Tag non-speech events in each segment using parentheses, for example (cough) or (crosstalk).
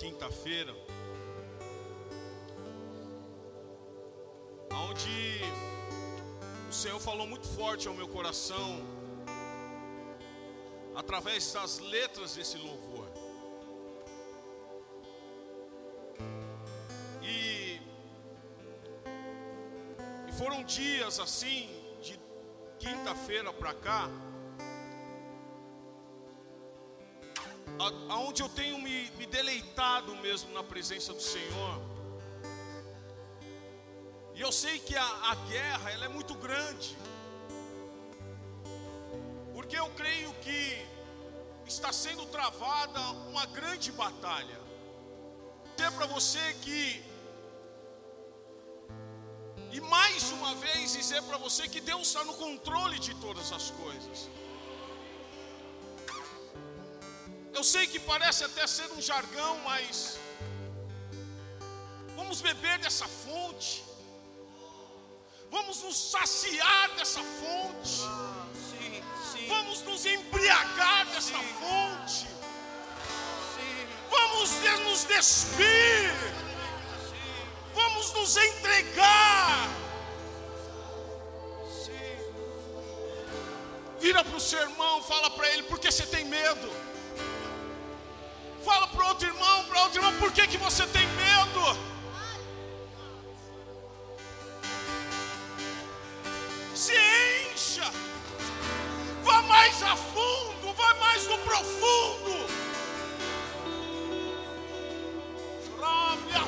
quinta-feira, onde o Senhor falou muito forte ao meu coração, através das letras desse louvor. E, e foram dias assim, de quinta-feira para cá, aonde eu tenho me, me deleitado mesmo na presença do Senhor. E eu sei que a, a guerra ela é muito grande. Porque eu creio que está sendo travada uma grande batalha. Dizer para você que e mais uma vez dizer para você que Deus está no controle de todas as coisas. Eu sei que parece até ser um jargão, mas vamos beber dessa fonte, vamos nos saciar dessa fonte, vamos nos embriagar dessa fonte, vamos nos despir, vamos nos entregar. Vira para o seu irmão, fala para ele, porque você tem medo. Fala para outro irmão, para outro irmão, por que, que você tem medo? Se encha, vá mais a fundo, vá mais no profundo. Rabi a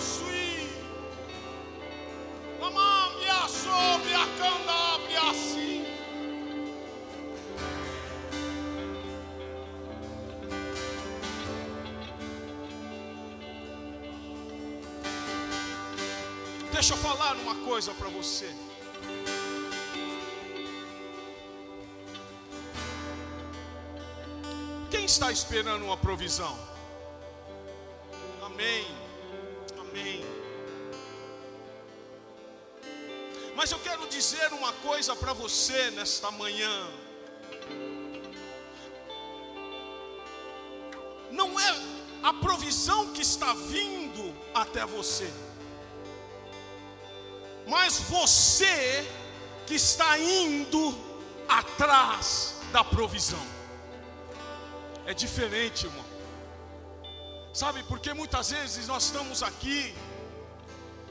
Deixa eu falar uma coisa para você. Quem está esperando uma provisão? Amém. Amém. Mas eu quero dizer uma coisa para você nesta manhã. Não é a provisão que está vindo até você mas você que está indo atrás da provisão. É diferente, irmão. Sabe, porque muitas vezes nós estamos aqui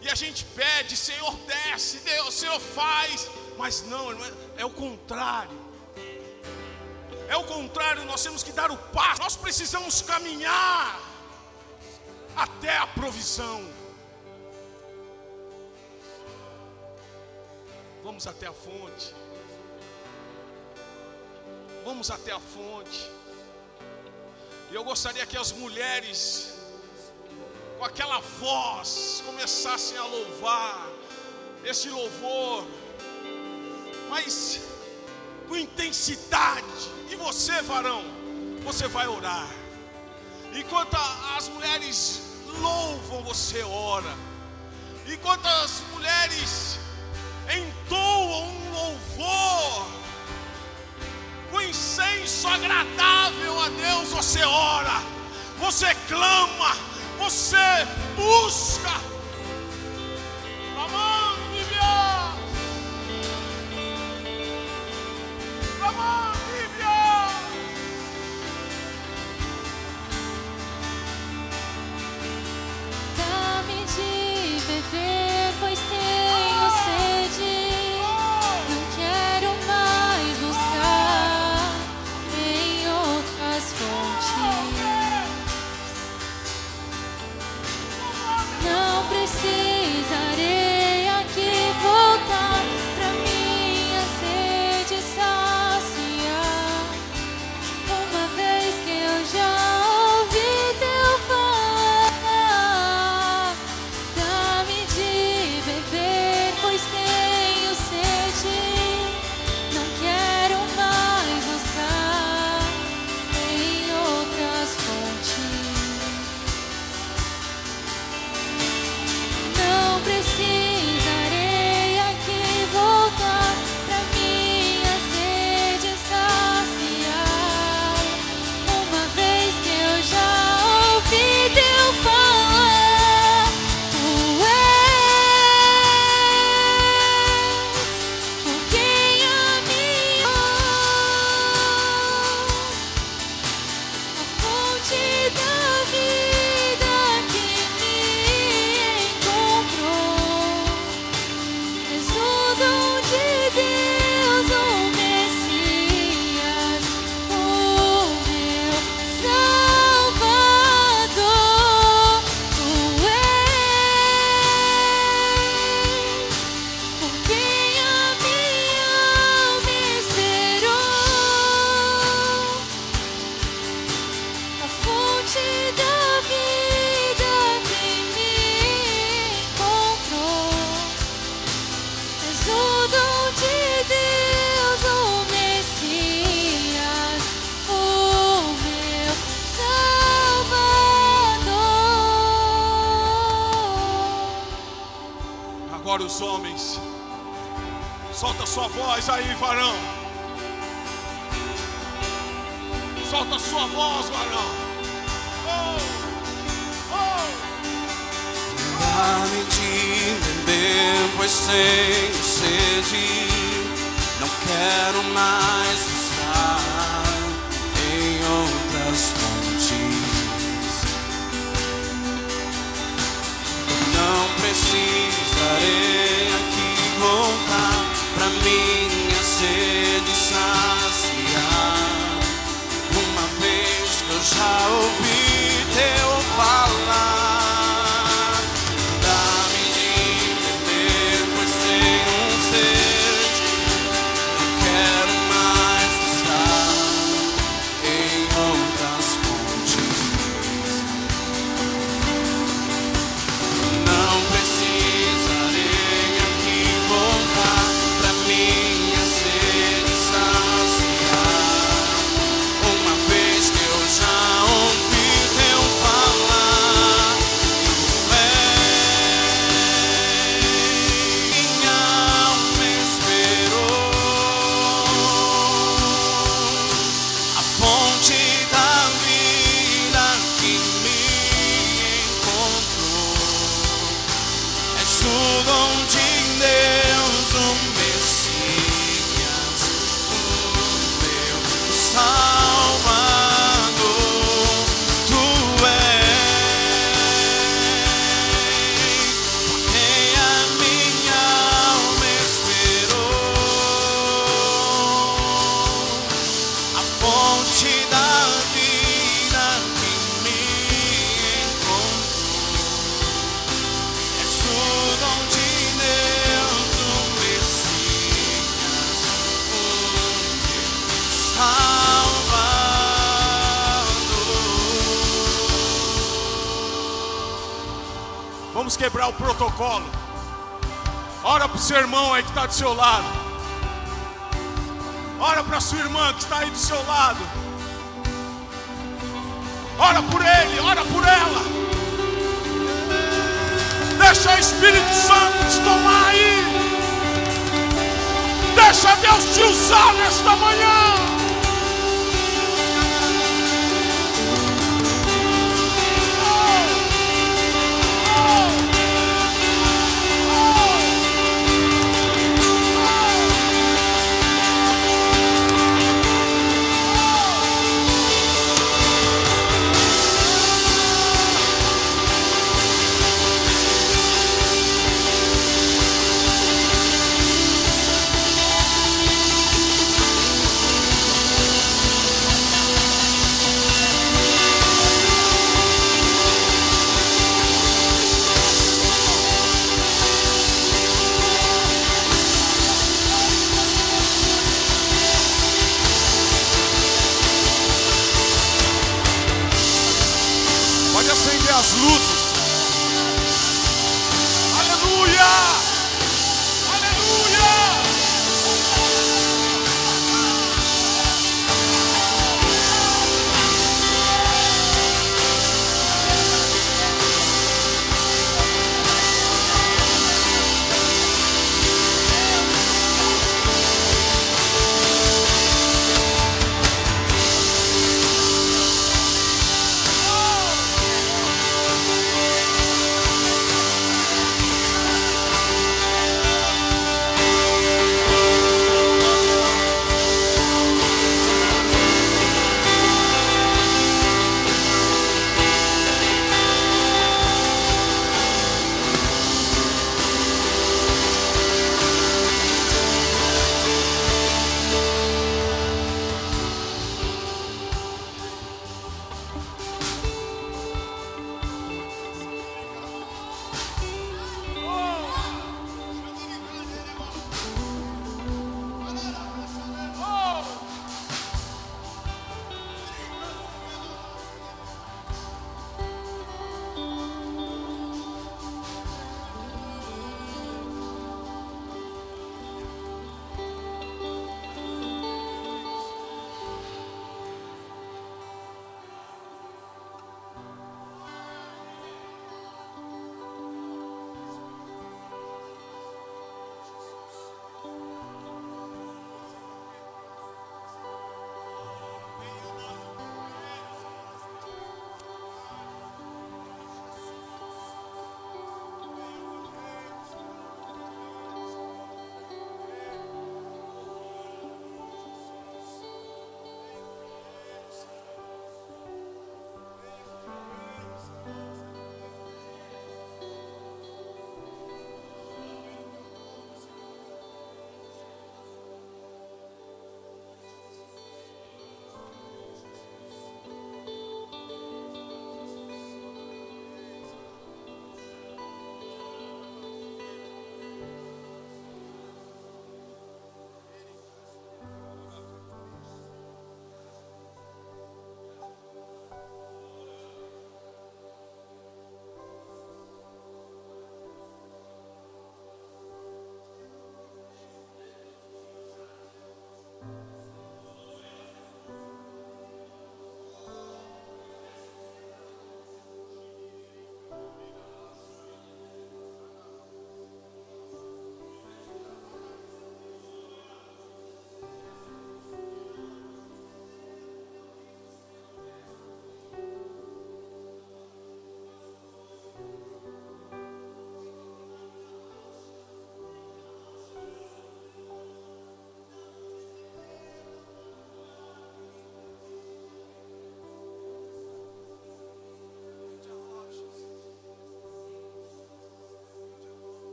e a gente pede, Senhor, desce, Deus, Senhor, faz, mas não, é, é o contrário. É o contrário, nós temos que dar o passo, nós precisamos caminhar até a provisão. Vamos até a fonte. Vamos até a fonte. E eu gostaria que as mulheres, com aquela voz, começassem a louvar esse louvor, mas com intensidade. E você, varão, você vai orar. Enquanto as mulheres louvam, você ora. Enquanto as mulheres entoam um louvor, com incenso agradável a Deus, você ora, você clama, você busca. Amando de Deus. Amando. Os homens. Solta sua voz aí, varão. Solta sua voz, varão. Oh, oh. Dá-me de beber, pois tenho sede. Não quero mais o protocolo. Ora para o seu irmão aí que está do seu lado. Ora para sua irmã que está aí do seu lado. Ora por ele, ora por ela. Deixa o Espírito Santo te tomar aí. Deixa Deus te usar nesta manhã.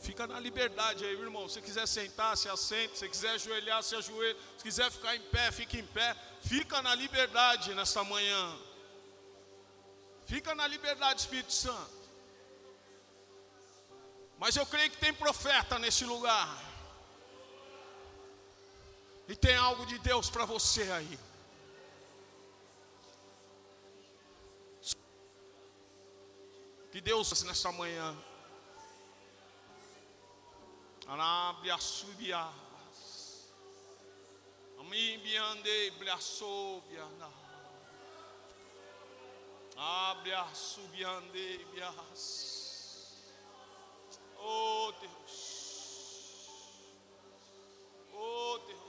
Fica na liberdade aí, irmão. Se quiser sentar, se assente. Se quiser ajoelhar, se ajoelha. Se quiser ficar em pé, fica em pé. Fica na liberdade nesta manhã. Fica na liberdade, Espírito Santo. Mas eu creio que tem profeta nesse lugar. E tem algo de Deus para você aí. Que Deus nessa manhã. Anabia subias. Amimbiande bliasobiana. Abria subiande bias. Oh Deus. Oh Deus.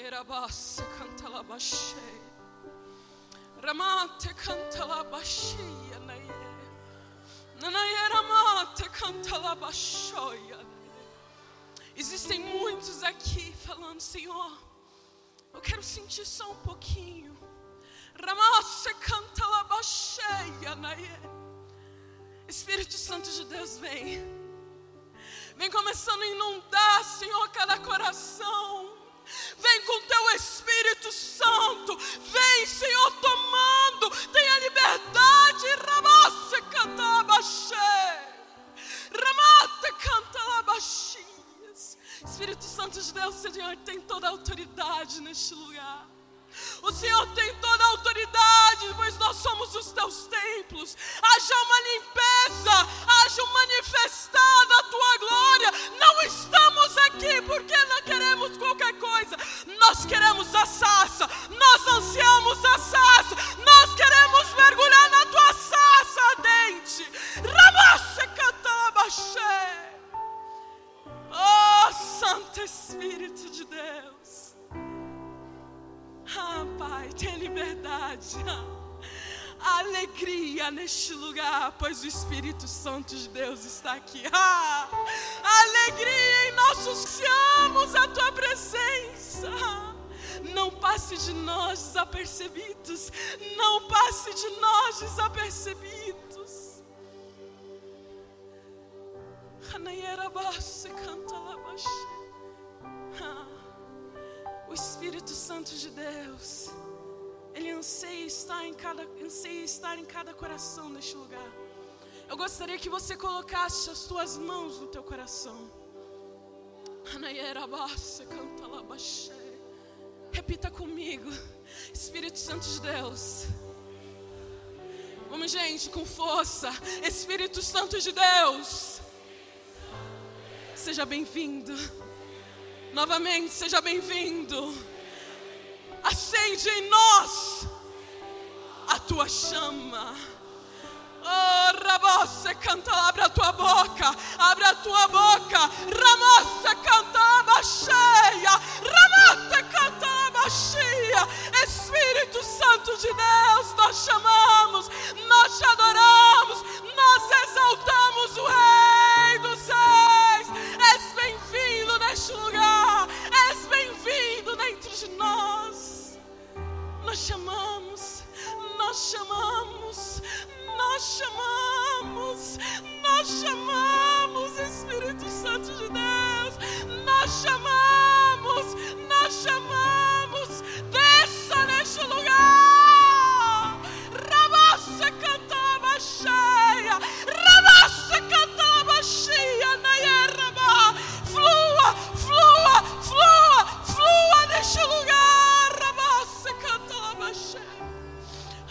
Anaera basse canta la basce. Ramate canta la basce, anaie. Nanaera mate canta la bashoia. Existem muitos aqui falando, Senhor, eu quero sentir só um pouquinho. Ramasse canta la basce, anaie. Espírito Santo de Deus vem. Vem começando a inundar, Senhor, cada coração. Com teu Espírito Santo. Vem, Senhor, tomando. Tenha liberdade. Ramasse canta abaxé. Ramate canta labaxias. Espírito Santo de Deus, Senhor, tem toda a autoridade neste lugar. O Senhor tem toda a autoridade, pois nós somos os teus templos. Haja uma limpeza, haja um manifestar da tua glória. Não estamos aqui porque não queremos qualquer coisa. Nós queremos a nós ansiamos a nós queremos mergulhar na tua sarça ardente. Ramasse cantalabaxé. Oh, Santo Espírito de Deus. Ah, Pai, tenha liberdade. Alegria neste lugar, pois o Espírito Santo de Deus está aqui. Ah, alegria em nossos céus, a tua presença. Não passe de nós desapercebidos. Não passe de nós desapercebidos. Rabasse canta labaxê. Ah, O Espírito Santo de Deus, Ele anseia estar em cada, anseia estar em cada coração neste lugar. Eu gostaria que você colocasse as tuas mãos no teu coração. Repita comigo, Espírito Santo de Deus. Vamos, gente, com força. Espírito Santo de Deus. Seja bem-vindo. Novamente, seja bem-vindo. Acende em nós a tua chama. Oh, Ramosse canta, abre a tua boca, abre a tua boca. Ramosse canta, baixeia. Ramosse canta, baixeia. Espírito Santo de Deus, nós chamamos, nós te adoramos, nós exaltamos o Rei dos Reis. És bem-vindo neste lugar, nós. Nós chamamos, nós chamamos, nós chamamos, nós chamamos, Espírito Santo de Deus, nós chamamos, nós chamamos, neste lugar, cantava cheia.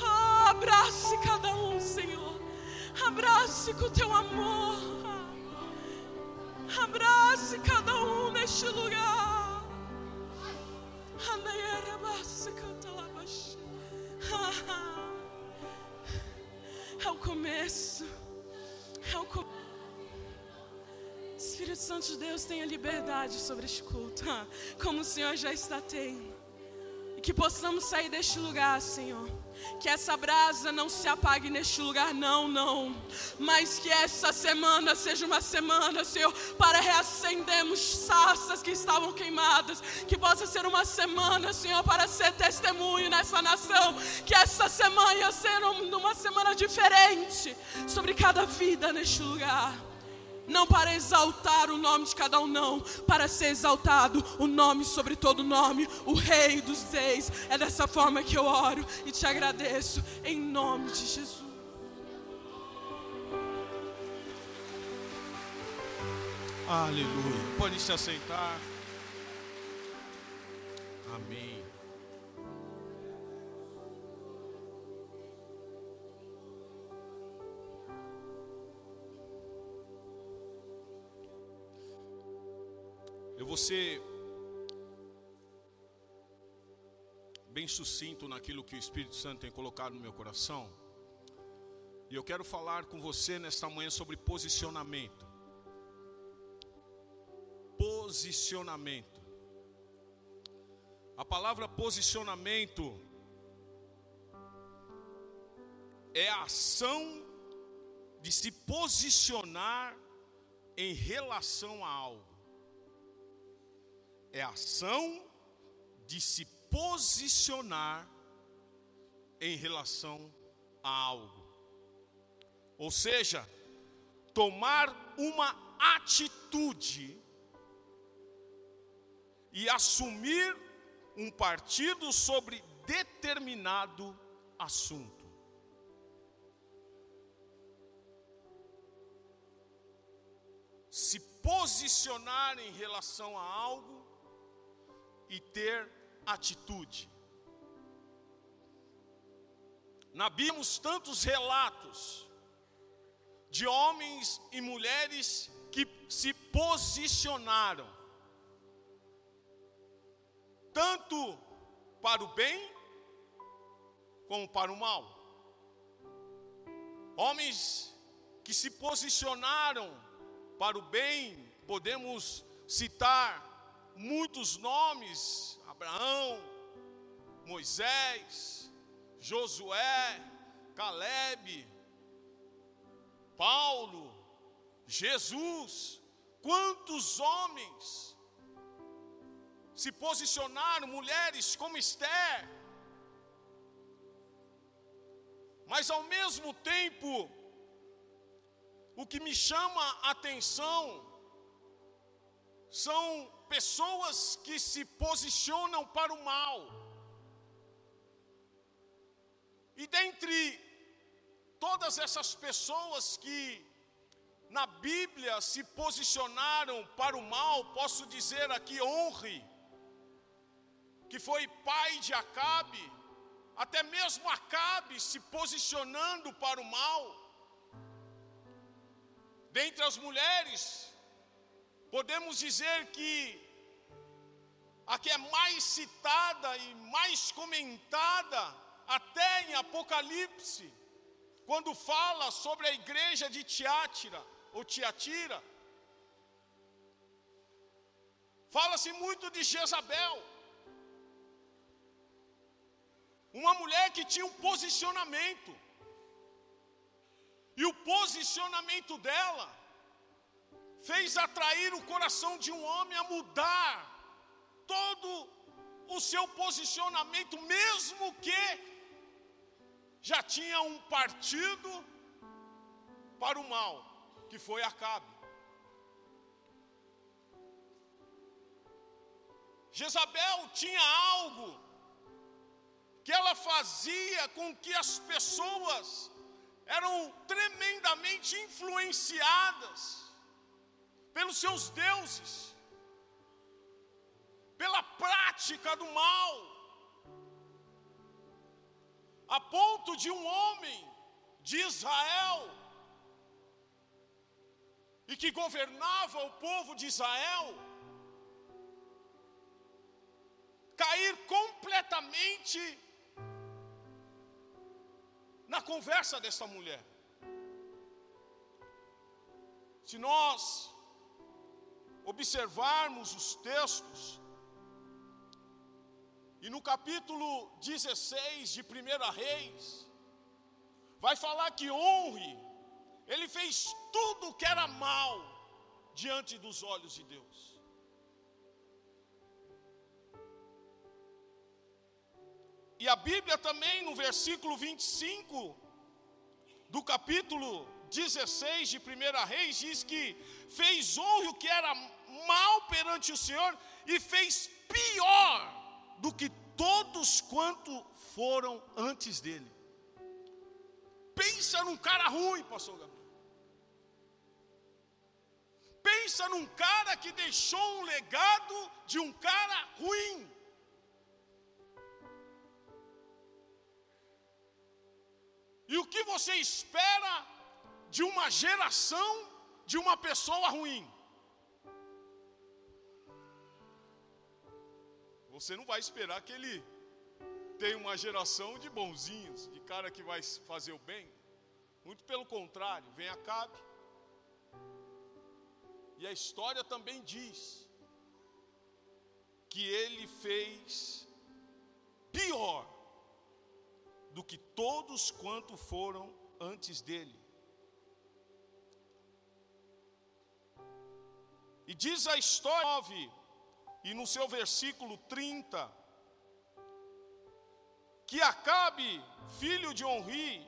Ah, Abrace cada um, Senhor. Abrace com o teu amor. Abrace cada um neste lugar. Anayarabasse cantalabaxe. Ah, (laughs) É o começo. É o começo. Espírito Santo de Deus tenha liberdade sobre este culto, ah, como o Senhor já está tendo. E que possamos sair deste lugar, Senhor. Que essa brasa não se apague neste lugar, não, não. Mas que essa semana seja uma semana, Senhor, para reacendermos sarças que estavam queimadas. Que possa ser uma semana, Senhor, para ser testemunho nessa nação. Que essa semana seja uma semana diferente sobre cada vida neste lugar. Não para exaltar o nome de cada um, não. Para ser exaltado o nome sobre todo nome, o Rei dos Reis. É dessa forma que eu oro e te agradeço, em nome de Jesus. Aleluia. Pode se aceitar. Ser bem sucinto naquilo que o Espírito Santo tem colocado no meu coração. E eu quero falar com você nesta manhã sobre posicionamento. Posicionamento. A palavra posicionamento é a ação de se posicionar em relação a algo. É a ação de se posicionar em relação a algo. Ou seja, tomar uma atitude e assumir um partido sobre determinado assunto. Se posicionar em relação a algo e ter atitude. Na Bíblia temos tantos relatos de homens e mulheres que se posicionaram, tanto para o bem como para o mal. Homens que se posicionaram para o bem, podemos citar muitos nomes: Abraão, Moisés, Josué, Caleb, Paulo, Jesus. Quantos homens se posicionaram, mulheres como Esther, mas ao mesmo tempo, o que me chama a atenção são pessoas que se posicionam para o mal. E dentre todas essas pessoas que na Bíblia se posicionaram para o mal, posso dizer aqui honre, que foi pai de Acabe, até mesmo Acabe se posicionando para o mal. Dentre as mulheres, podemos dizer que a que é mais citada e mais comentada, até em Apocalipse, quando fala sobre a igreja de Tiátira, ou Tiatira, fala-se muito de Jezabel, uma mulher que tinha um posicionamento, e o posicionamento dela fez atrair o coração de um homem a mudar todo o seu posicionamento, mesmo que já tinha um partido para o mal, que foi Acabe. Jezabel tinha algo que ela fazia com que as pessoas eram tremendamente influenciadas pelos seus deuses, pela prática do mal, a ponto de um homem de Israel, e que governava o povo de Israel, cair completamente na conversa dessa mulher. Se nós observarmos os textos, e no capítulo 16 de 1 Reis, vai falar que honre, ele fez tudo que era mal diante dos olhos de Deus. E a Bíblia também, no versículo 25 do capítulo 16 de 1 Reis, diz que fez honra o que era mal perante o Senhor e fez pior do que todos quanto foram antes dele. Pensa num cara ruim, pastor Gabriel. Pensa num cara que deixou um legado de um cara ruim. E o que você espera de uma geração de uma pessoa ruim? Você não vai esperar que ele tenha uma geração de bonzinhos, de cara que vai fazer o bem. Muito pelo contrário, vem Acabe. E a história também diz que ele fez pior do que todos quanto foram antes dele. E diz a história 9, e no seu versículo 30, que Acabe, filho de Onri,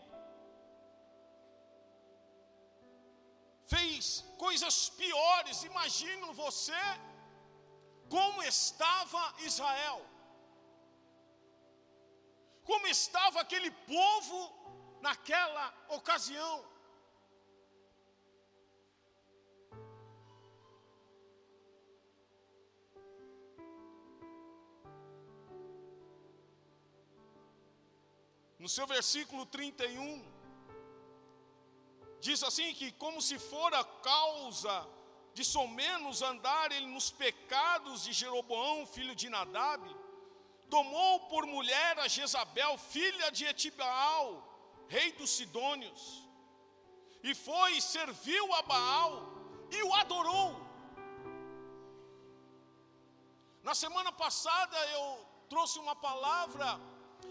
fez coisas piores. Imagino você como estava Israel como estava aquele povo naquela ocasião. No seu versículo 31, diz assim: que como se for a causa de somenos andar ele nos pecados de Jeroboão, filho de Nadab, tomou por mulher a Jezabel, filha de Etibaal, rei dos Sidônios, e foi e serviu a Baal e o adorou. Na semana passada eu trouxe uma palavra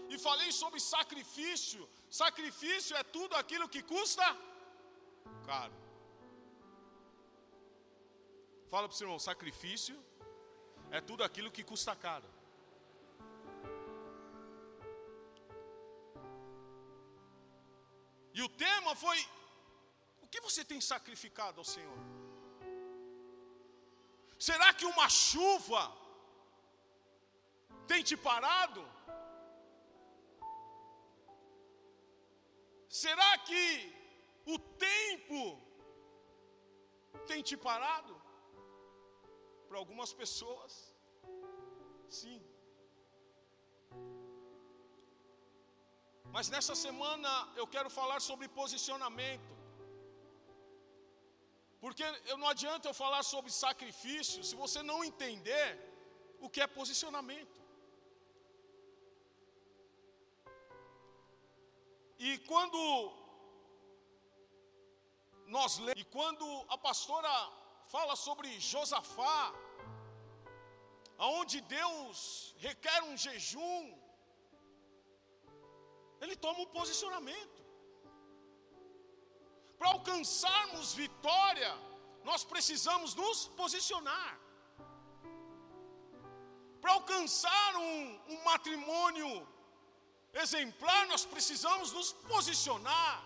e falei sobre sacrifício. Sacrifício é tudo aquilo que custa caro. Fala para o seu irmão: sacrifício é tudo aquilo que custa caro. E o tema foi: o que você tem sacrificado ao Senhor? Será que uma chuva tem te parado? Será que o tempo tem te parado? Para algumas pessoas, sim. Mas nessa semana eu quero falar sobre posicionamento. Porque não adianta eu falar sobre sacrifício se você não entender o que é posicionamento. E quando nós lemos, e quando a pastora fala sobre Josafá, aonde Deus requer um jejum, ele toma um posicionamento. Para alcançarmos vitória, nós precisamos nos posicionar. Para alcançar um, um matrimônio exemplar, nós precisamos nos posicionar.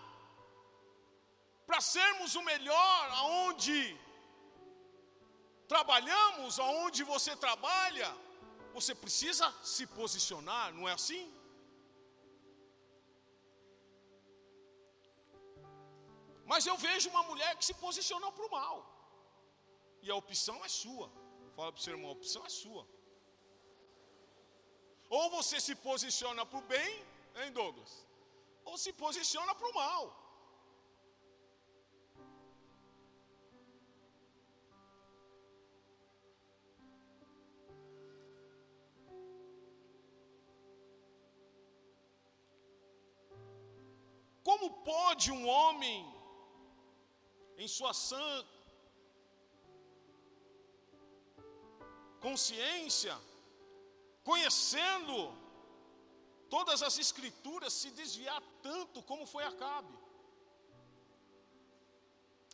Para sermos o melhor aonde trabalhamos, aonde você trabalha, você precisa se posicionar, não é assim? Mas eu vejo uma mulher que se posicionou para o mal. E a opção é sua. Fala para o seu irmão, a opção é sua. Ou você se posiciona para o bem, hein, Douglas? Ou se posiciona para o mal. Como pode um homem, em sua sã consciência, conhecendo todas as escrituras, se desviar tanto como foi Acabe.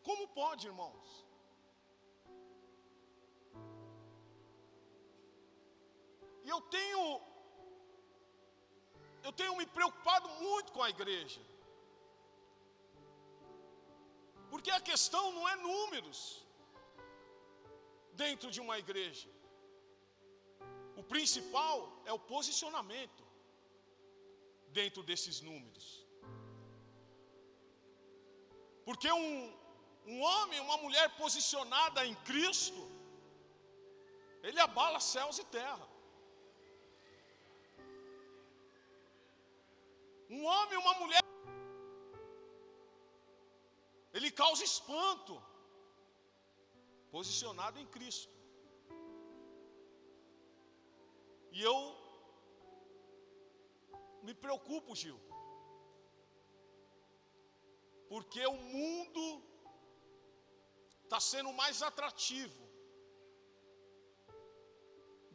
Como pode, irmãos? E eu tenho eu tenho me preocupado muito com a igreja. Porque a questão não é números dentro de uma igreja. Principal é o posicionamento dentro desses números. Porque um, um homem, uma mulher posicionada em Cristo, ele abala céus e terra. Um homem, uma mulher, ele causa espanto, posicionado em Cristo. E eu me preocupo, Gil. Porque o mundo está sendo mais atrativo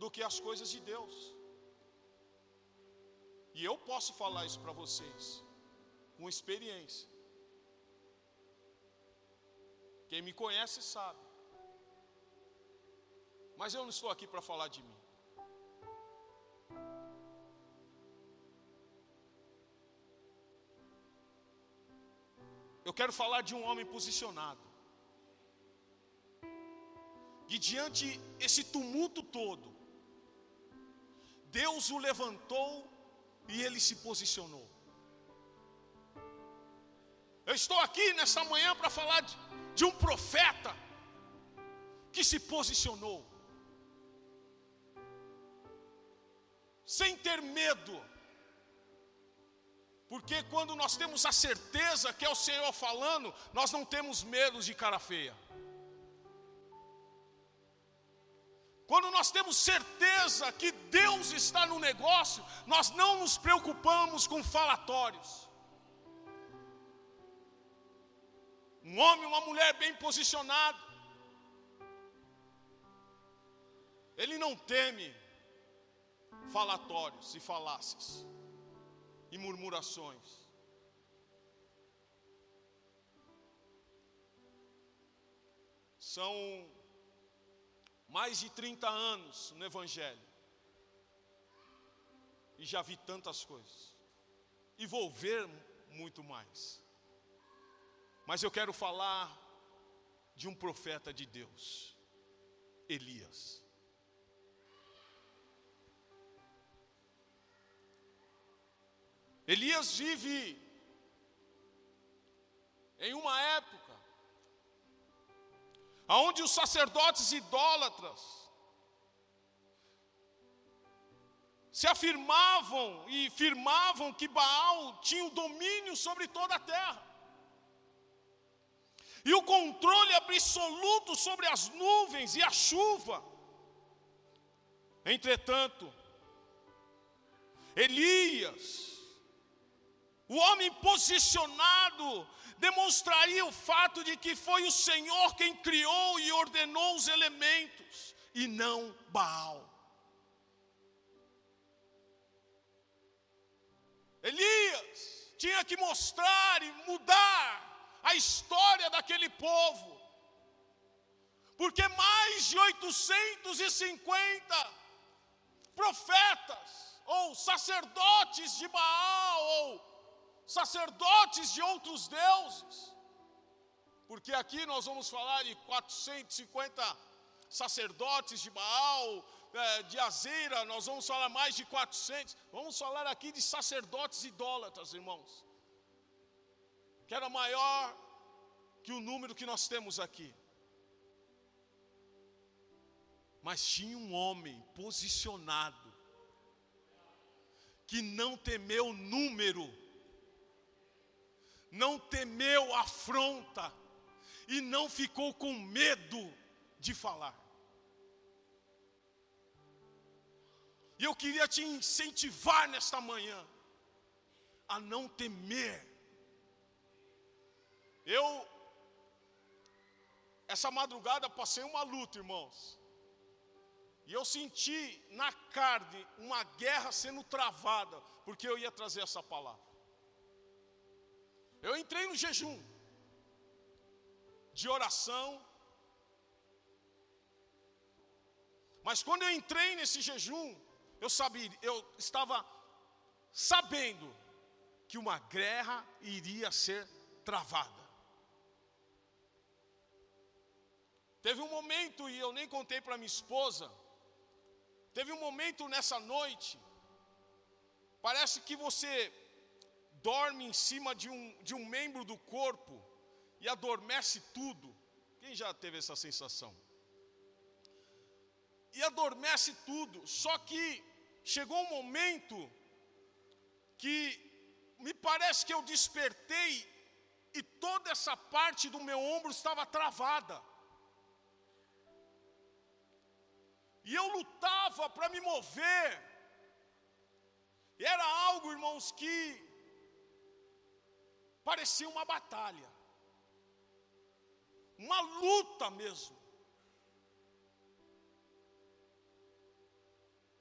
do que as coisas de Deus. E eu posso falar isso para vocês, com experiência. Quem me conhece sabe. Mas eu não estou aqui para falar de mim. Eu quero falar de um homem posicionado. E diante esse tumulto todo, Deus o levantou e ele se posicionou. Eu estou aqui nesta manhã para falar de, de um profeta que se posicionou, sem ter medo, porque quando nós temos a certeza que é o Senhor falando, nós não temos medo de cara feia. Quando nós temos certeza que Deus está no negócio, nós não nos preocupamos com falatórios. Um homem, uma mulher bem posicionado, ele não teme falatórios e falácias e murmurações. São mais de 30 anos no Evangelho. E já vi tantas coisas. E vou ver muito mais. Mas eu quero falar de um profeta de Deus. Elias. Elias vive em uma época onde os sacerdotes idólatras se afirmavam e firmavam que Baal tinha o domínio sobre toda a terra. E o controle absoluto sobre as nuvens e a chuva. Entretanto, Elias, o homem posicionado, demonstraria o fato de que foi o Senhor quem criou e ordenou os elementos, e não Baal. Elias tinha que mostrar e mudar a história daquele povo, porque mais de 850 profetas, ou sacerdotes de Baal, ou sacerdotes de outros deuses, porque aqui nós vamos falar de 450 sacerdotes de Baal, é, de Azeira, nós vamos falar mais de 400. Vamos falar aqui de sacerdotes idólatras, irmãos. Que era maior que o número que nós temos aqui. Mas tinha um homem posicionado, que não temeu número, não temeu afronta, e não ficou com medo de falar. E eu queria te incentivar nesta manhã a não temer. Eu, essa madrugada, passei uma luta, irmãos. E eu senti na carne uma guerra sendo travada, porque eu ia trazer essa palavra. Eu entrei no jejum de oração. Mas quando eu entrei nesse jejum, eu sabia, eu estava sabendo que uma guerra iria ser travada. Teve um momento, e eu nem contei para minha esposa, teve um momento nessa noite, parece que você dorme em cima de um, de um membro do corpo e adormece tudo. Quem já teve essa sensação? e adormece tudo. Só que chegou um momento que me parece que eu despertei e toda essa parte do meu ombro estava travada. E eu lutava para me mover. E era algo, irmãos, que parecia uma batalha. Uma luta mesmo.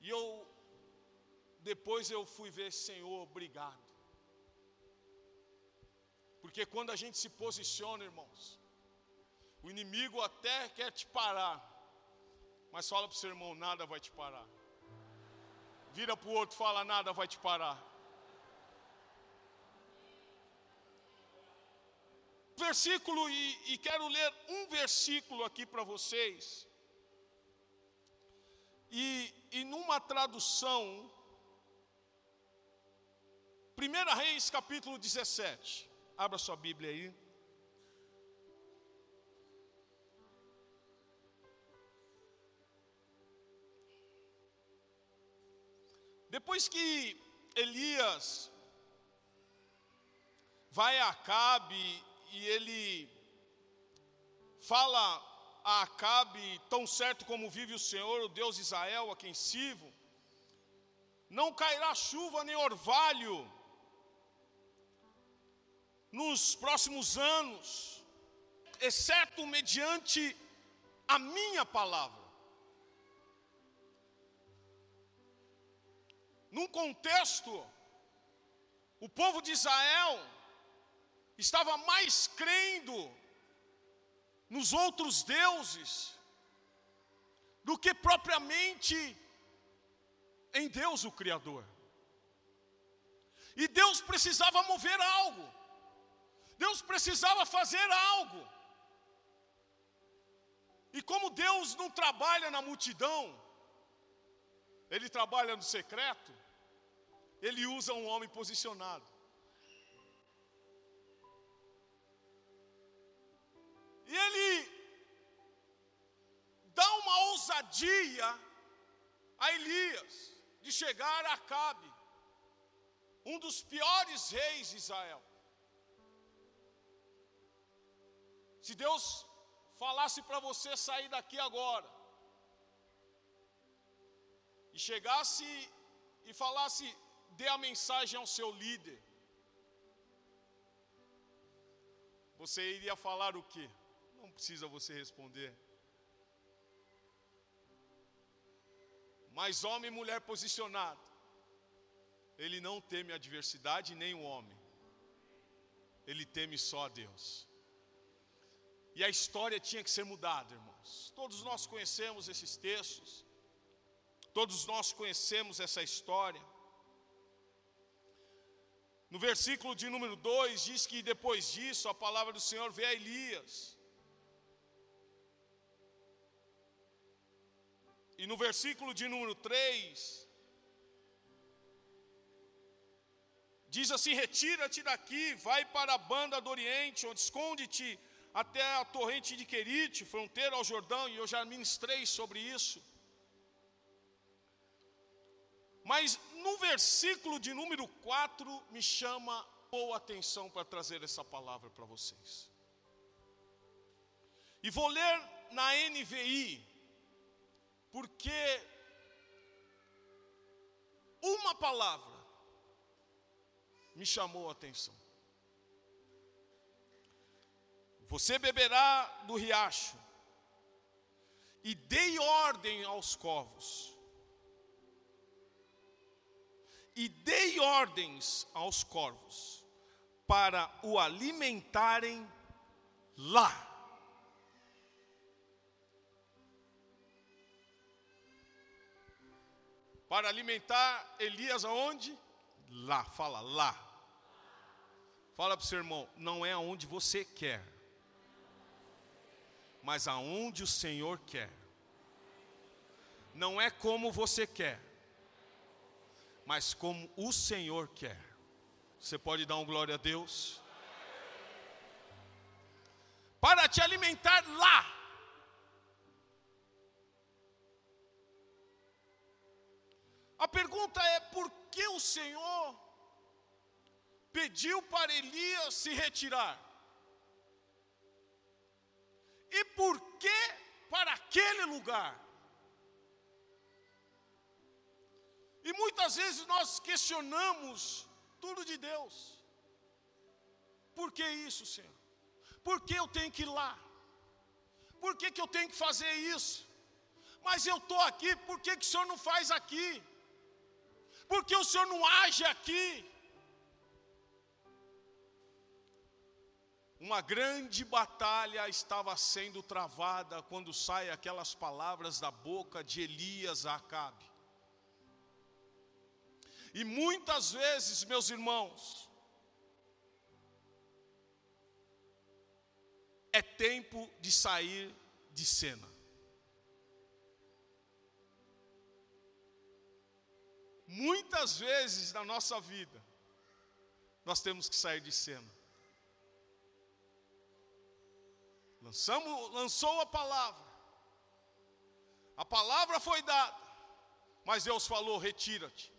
E eu, depois eu fui ver, Senhor, obrigado. Porque quando a gente se posiciona, irmãos, o inimigo até quer te parar, mas fala para o seu irmão: nada vai te parar. Vira para o outro, fala: nada vai te parar. Versículo, e, e quero ler um versículo aqui para vocês. E e numa tradução, 1 Reis capítulo 17, abra sua Bíblia aí. Depois que Elias vai a Acabe e ele fala a Acabe, tão certo como vive o Senhor, o Deus de Israel, a quem sirvo, não cairá chuva nem orvalho nos próximos anos, exceto mediante a minha palavra. Num contexto, o povo de Israel estava mais crendo nos outros deuses do que propriamente em Deus o Criador. E Deus precisava mover algo, Deus precisava fazer algo. E como Deus não trabalha na multidão, Ele trabalha no secreto, Ele usa um homem posicionado. E Ele dá uma ousadia a Elias de chegar a Acabe, um dos piores reis de Israel. Se Deus falasse para você sair daqui agora, e chegasse e falasse, dê a mensagem ao seu líder, você iria falar o quê? Não precisa você responder. Mas homem e mulher posicionado, ele não teme a adversidade nem o homem, ele teme só a Deus. E a história tinha que ser mudada, irmãos. Todos nós conhecemos esses textos, todos nós conhecemos essa história. No versículo de número 2 diz que depois disso a palavra do Senhor veio a Elias. E no versículo de número 3 diz assim: Retira-te daqui, vai para a banda do Oriente, onde esconde-te até a torrente de Querite, fronteira ao Jordão, e eu já ministrei sobre isso. Mas no versículo de número 4 me chama boa atenção para trazer essa palavra para vocês. E vou ler na NVI, porque uma palavra me chamou a atenção. Você beberá do riacho, e dei ordem aos corvos, e dei ordens aos corvos, para o alimentarem lá. Para alimentar Elias aonde? Lá, fala lá. Fala para o seu irmão, não é aonde você quer mas aonde o Senhor quer. Não é como você quer, mas como o Senhor quer. Você pode dar um glória a Deus? Para te alimentar lá. A pergunta é: por que o Senhor pediu para Elias se retirar? E por que para aquele lugar? E muitas vezes nós questionamos tudo de Deus. Por que isso, Senhor? Por que eu tenho que ir lá? Por que, que eu tenho que fazer isso? Mas eu estou aqui, por que, que o Senhor não faz aqui? Por que o Senhor não age aqui? Uma grande batalha estava sendo travada quando saem aquelas palavras da boca de Elias a Acabe. E muitas vezes, meus irmãos, é tempo de sair de cena. Muitas vezes na nossa vida, nós temos que sair de cena. Lançamos, lançou a palavra. A palavra foi dada. Mas Deus falou: retira-te.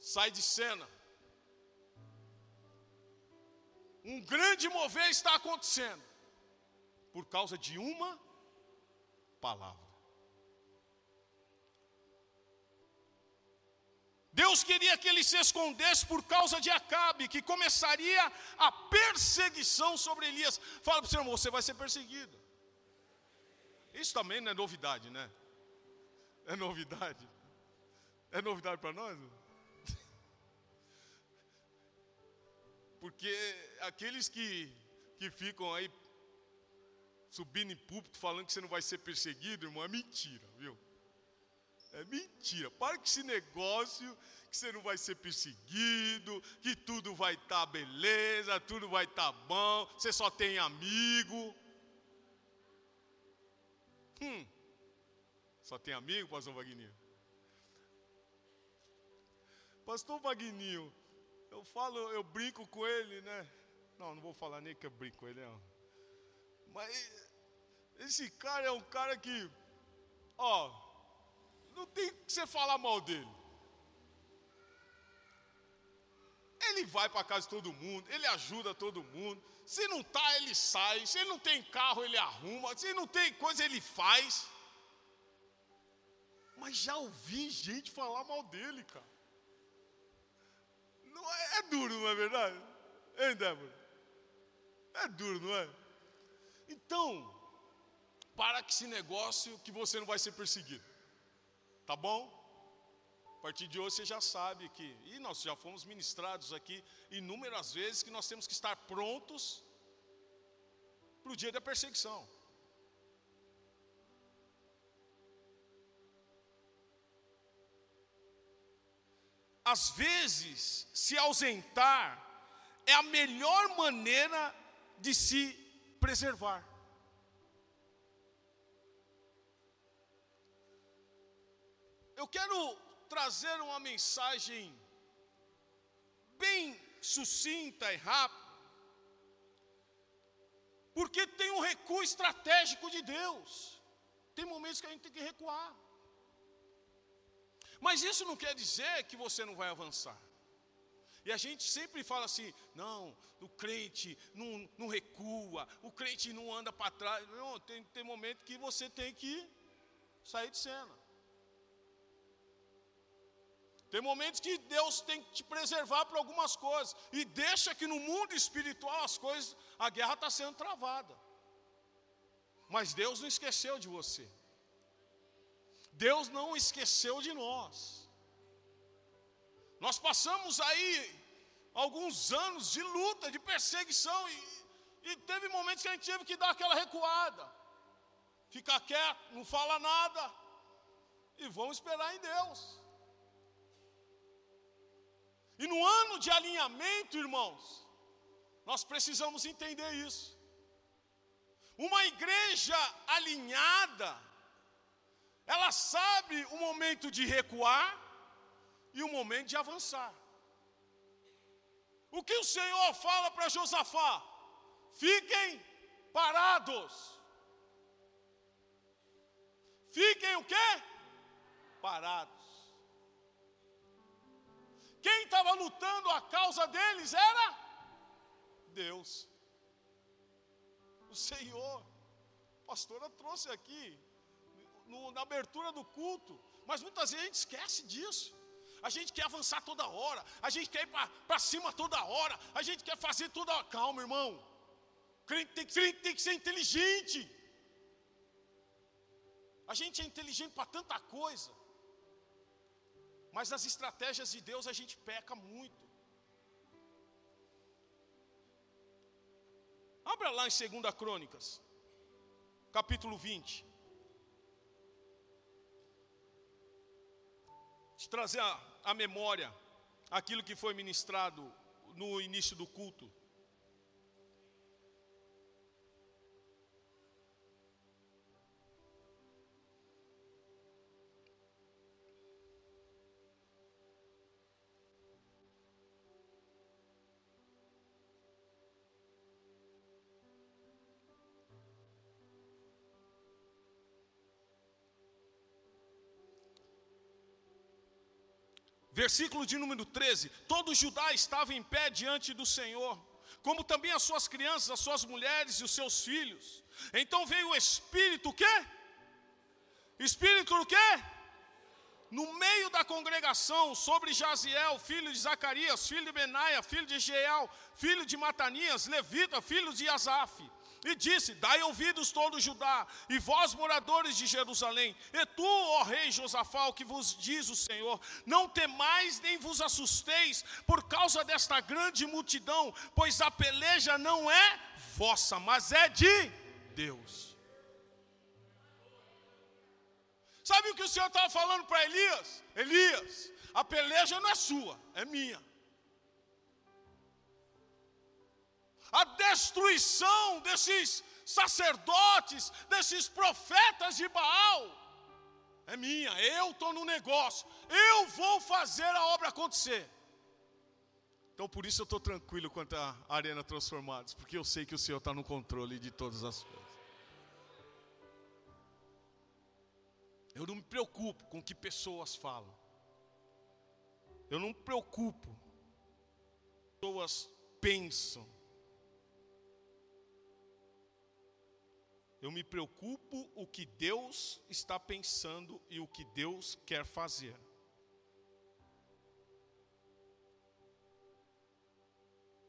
Sai de cena. Um grande mover está acontecendo. Por causa de uma palavra. Deus queria que ele se escondesse por causa de Acabe, que começaria a perseguição sobre Elias. Fala para o seu irmão, você vai ser perseguido. Isso também não é novidade, né? É novidade. É novidade para nós? (laughs) Porque aqueles que, que ficam aí subindo em púlpito falando que você não vai ser perseguido, irmão, é mentira, viu? É mentira. Para com esse negócio que você não vai ser perseguido, que tudo vai estar tá beleza, tudo vai estar tá bom, você só tem amigo. Hum. Só tem amigo, pastor Vagninho? Pastor Vagninho, eu falo, eu brinco com ele, né? Não, não vou falar nem que eu brinco com ele, não. Mas esse cara é um cara que, ó, não tem que você falar mal dele. Ele vai para casa de todo mundo, ele ajuda todo mundo. Se não tá, ele sai. Se ele não tem carro, ele arruma. Se não tem coisa, ele faz. Mas já ouvi gente falar mal dele, cara. Não é, é duro, não é verdade? Hein, Débora? É duro, não é? Então, para que esse negócio que você não vai ser perseguido. Tá bom? A partir de hoje você já sabe que, e nós já fomos ministrados aqui inúmeras vezes que nós temos que estar prontos para o dia da perseguição. Às vezes, se ausentar é a melhor maneira de se preservar. Eu quero trazer uma mensagem bem sucinta e rápida, porque tem um recuo estratégico de Deus. Tem momentos que a gente tem que recuar. Mas isso não quer dizer que você não vai avançar. E a gente sempre fala assim: não, o crente não, não recua, o crente não anda para trás. Não, tem, tem momento que você tem que sair de cena. Tem momentos que Deus tem que te preservar para algumas coisas. E deixa que no mundo espiritual as coisas, a guerra está sendo travada. Mas Deus não esqueceu de você. Deus não esqueceu de nós. Nós passamos aí alguns anos de luta, de perseguição, e, e teve momentos que a gente teve que dar aquela recuada, ficar quieto, não fala nada, e vamos esperar em Deus. E no ano de alinhamento, irmãos, nós precisamos entender isso. Uma igreja alinhada, ela sabe o momento de recuar e o momento de avançar. O que o Senhor fala para Josafá? Fiquem parados. Fiquem o quê? Parados. Quem estava lutando a causa deles era Deus. O Senhor. A pastora trouxe aqui no, na abertura do culto, mas muitas vezes a gente esquece disso a gente quer avançar toda hora, a gente quer ir para cima toda hora, a gente quer fazer toda hora. Calma, irmão. Crente tem, crente tem que ser inteligente. A gente é inteligente para tanta coisa, mas nas estratégias de Deus a gente peca muito. Abra lá em 2 Crônicas, capítulo 20. De trazer a memória aquilo que foi ministrado no início do culto. Versículo de número 13: Todo Judá estava em pé diante do Senhor, como também as suas crianças, as suas mulheres e os seus filhos. Então veio o Espírito, o quê? Espírito o quê? No meio da congregação, sobre Jaziel, filho de Zacarias, filho de Benaia, filho de Jeel, filho de Matanias, levita, filho de Asaf e disse: Dai ouvidos todo Judá, e vós, moradores de Jerusalém, e tu, ó rei Josafá, o que vos diz o Senhor: Não temais nem vos assusteis por causa desta grande multidão, pois a peleja não é vossa, mas é de Deus. Sabe o que o Senhor estava falando para Elias? Elias, a peleja não é sua, é minha. A destruição desses sacerdotes, desses profetas de Baal. É minha, eu estou no negócio, eu vou fazer a obra acontecer. Então por isso eu estou tranquilo quanto à Arena Transformados, porque eu sei que o Senhor está no controle de todas as coisas. Eu não me preocupo com o que pessoas falam. Eu não me preocupo. Pessoas pensam. Eu me preocupo o que Deus está pensando e o que Deus quer fazer.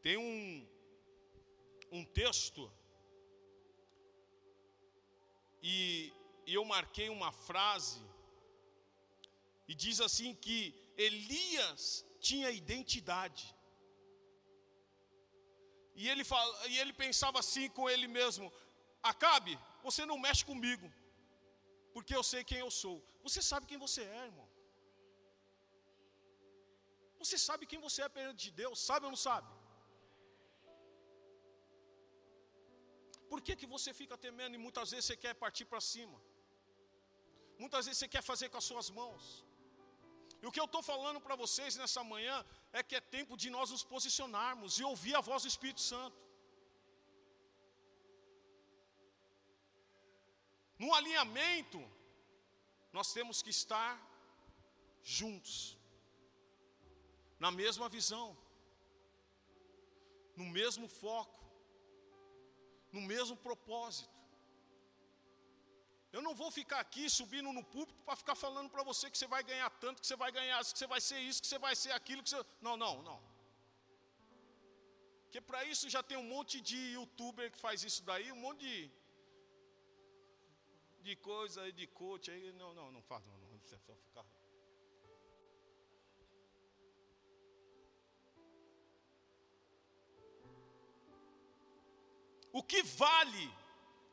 Tem um, um texto, e, eu marquei uma frase, e diz assim que Elias tinha identidade. E ele, fala, e ele pensava assim com ele mesmo: Acabe, você não mexe comigo, porque eu sei quem eu sou. Você sabe quem você é, irmão. Você sabe quem você é perante de Deus, sabe ou não sabe? Por que, que você fica temendo e muitas vezes você quer partir para cima? Muitas vezes você quer fazer com as suas mãos. E o que eu estou falando para vocês nessa manhã é que é tempo de nós nos posicionarmos e ouvir a voz do Espírito Santo. No alinhamento, nós temos que estar juntos, na mesma visão, no mesmo foco, no mesmo propósito. Eu não vou ficar aqui subindo no púlpito para ficar falando para você que você vai ganhar tanto, que você vai ganhar, que você vai ser isso, que você vai ser aquilo, que você... Não, não, não. Porque para isso já tem um monte de youtuber que faz isso daí, um monte de de coisa aí, de coach aí. Não, não, não faz, não, não. Só ficar. O que vale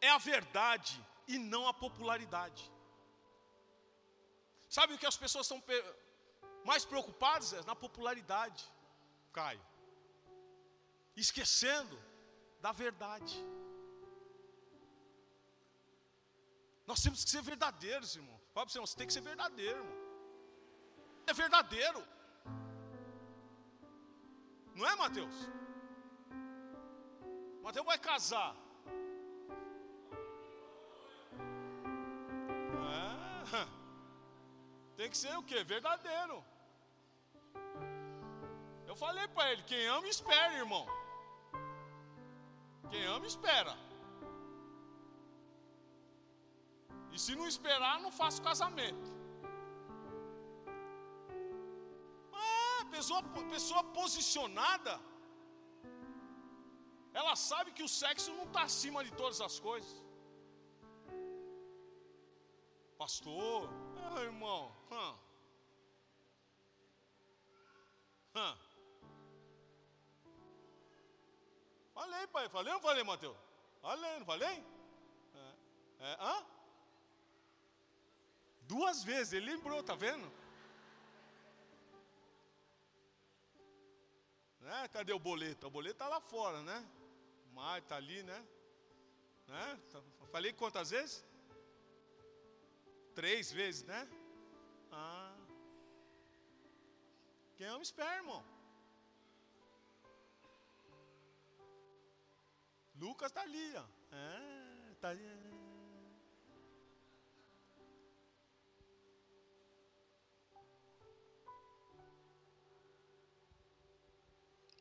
é a verdade e não a popularidade. Sabe o que as pessoas estão mais preocupadas? É na popularidade, Caio. Esquecendo da verdade. Nós temos que ser verdadeiros, irmão. Fala para você, você tem que ser verdadeiro, irmão. É verdadeiro. Não é, Mateus? Mateus vai casar. É. Tem que ser o quê? Verdadeiro. Eu falei para ele, quem ama espera, irmão. Quem ama espera. E se não esperar, não faço casamento. Ah, pessoa, pessoa posicionada, ela sabe que o sexo não está acima de todas as coisas. Pastor, ah, irmão, hum. Hum. Falei, pai, falei ou falei, Mateus? Falei, não falei? É, é, hã? Duas vezes, ele lembrou, tá vendo? Né? Cadê o boleto? O boleto está lá fora, né? O mar está ali, né? né? Tá, falei quantas vezes? Três vezes, né? Ah. Quem ama espera, irmão. Lucas está ali, ó. É, está ali.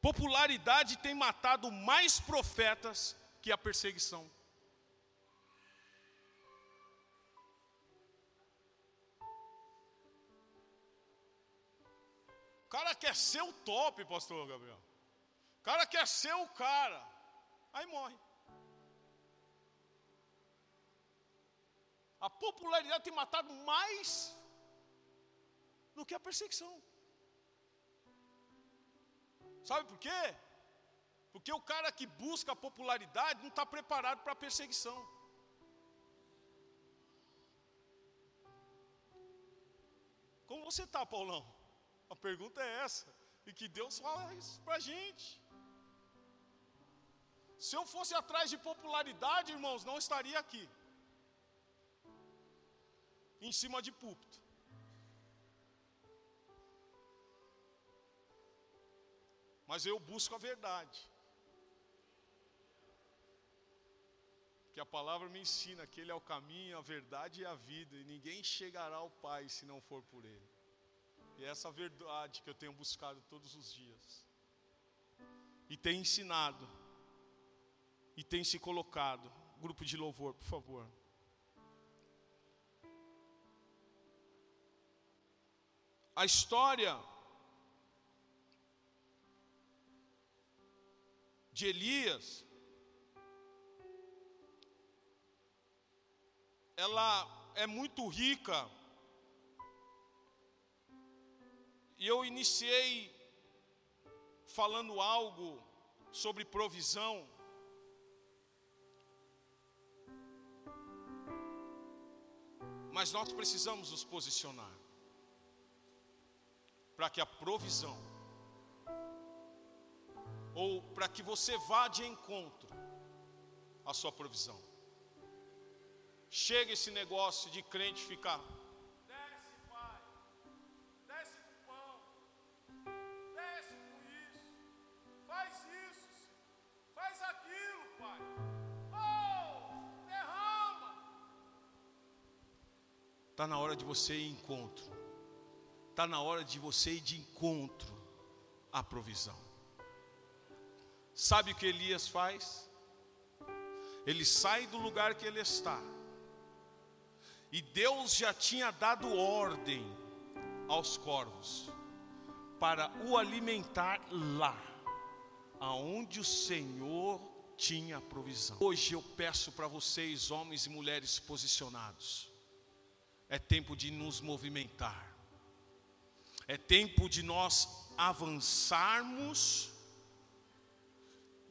Popularidade tem matado mais profetas que a perseguição. O cara quer ser o top, pastor Gabriel. O cara quer ser o cara. Aí morre. A popularidade tem matado mais do que a perseguição. Sabe por quê? Porque o cara que busca a popularidade não está preparado para a perseguição. Como você está, Paulão? A pergunta é essa. E que Deus fala isso para a gente. Se eu fosse atrás de popularidade, irmãos, não estaria aqui. Em cima de púlpito. Mas eu busco a verdade. Que a palavra me ensina que Ele é o caminho, a verdade e a vida, e ninguém chegará ao Pai se não for por Ele. E é essa verdade que eu tenho buscado todos os dias. E tem ensinado. E tem se colocado. Grupo de louvor, por favor. A história de Elias ela é muito rica. E eu iniciei falando algo sobre provisão. Mas nós precisamos nos posicionar para que a provisão, ou para que você vá de encontro à sua provisão. Chega esse negócio de crente ficar. Desce, pai. Desce com pão. Desce com isso. Faz isso. Faz aquilo, pai. Oh, derrama. Está na hora de você ir encontro. Está na hora de você ir de encontro à provisão. Sabe o que Elias faz? Ele sai do lugar que ele está e Deus já tinha dado ordem aos corvos para o alimentar lá, aonde o Senhor tinha provisão. Hoje eu peço para vocês, homens e mulheres posicionados, é tempo de nos movimentar, é tempo de nós avançarmos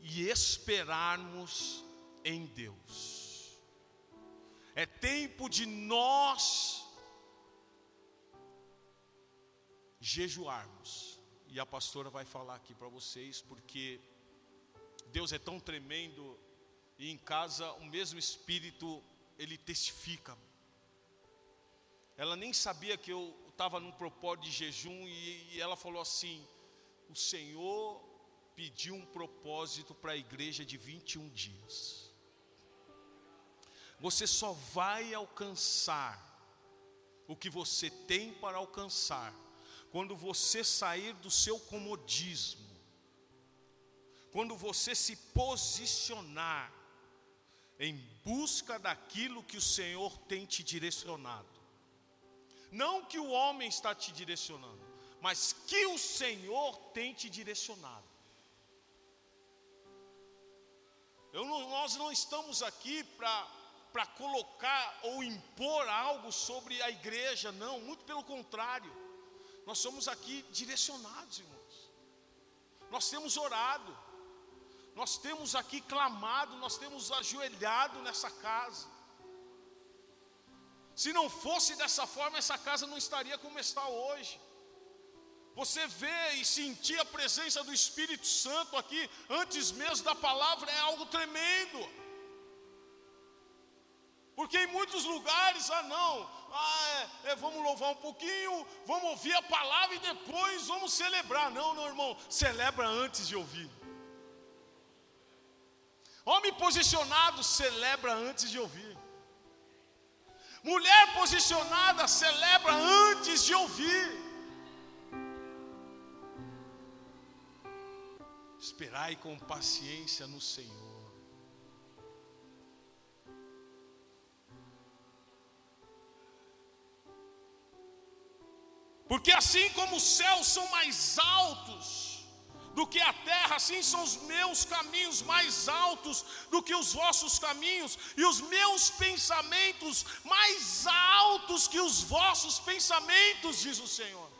e esperarmos em Deus. É tempo de nós jejuarmos. E a pastora vai falar aqui para vocês, porque Deus é tão tremendo e em casa o mesmo Espírito ele testifica. Ela nem sabia que eu estava num propósito de jejum e, e ela falou assim: o Senhor pediu um propósito para a igreja de 21 dias. Você só vai alcançar o que você tem para alcançar quando você sair do seu comodismo, quando você se posicionar em busca daquilo que o Senhor tem te direcionado. Não que o homem está te direcionando, mas que o Senhor tem te direcionado. Não, nós não estamos aqui para para colocar ou impor algo sobre a igreja, não, muito pelo contrário. Nós somos aqui direcionados, irmãos. Nós temos orado, nós temos aqui clamado, nós temos ajoelhado nessa casa. Se não fosse dessa forma, essa casa não estaria como está hoje. Você vê e sentir a presença do Espírito Santo aqui, antes mesmo da palavra, é algo tremendo. Porque em muitos lugares, ah não, ah, é, é, vamos louvar um pouquinho, vamos ouvir a palavra e depois vamos celebrar. Não, não, irmão, celebra antes de ouvir. Homem posicionado celebra antes de ouvir. Mulher posicionada celebra antes de ouvir. Esperai com paciência no Senhor. Porque assim como os céus são mais altos do que a terra, assim são os meus caminhos mais altos do que os vossos caminhos, e os meus pensamentos mais altos que os vossos pensamentos, diz o Senhor.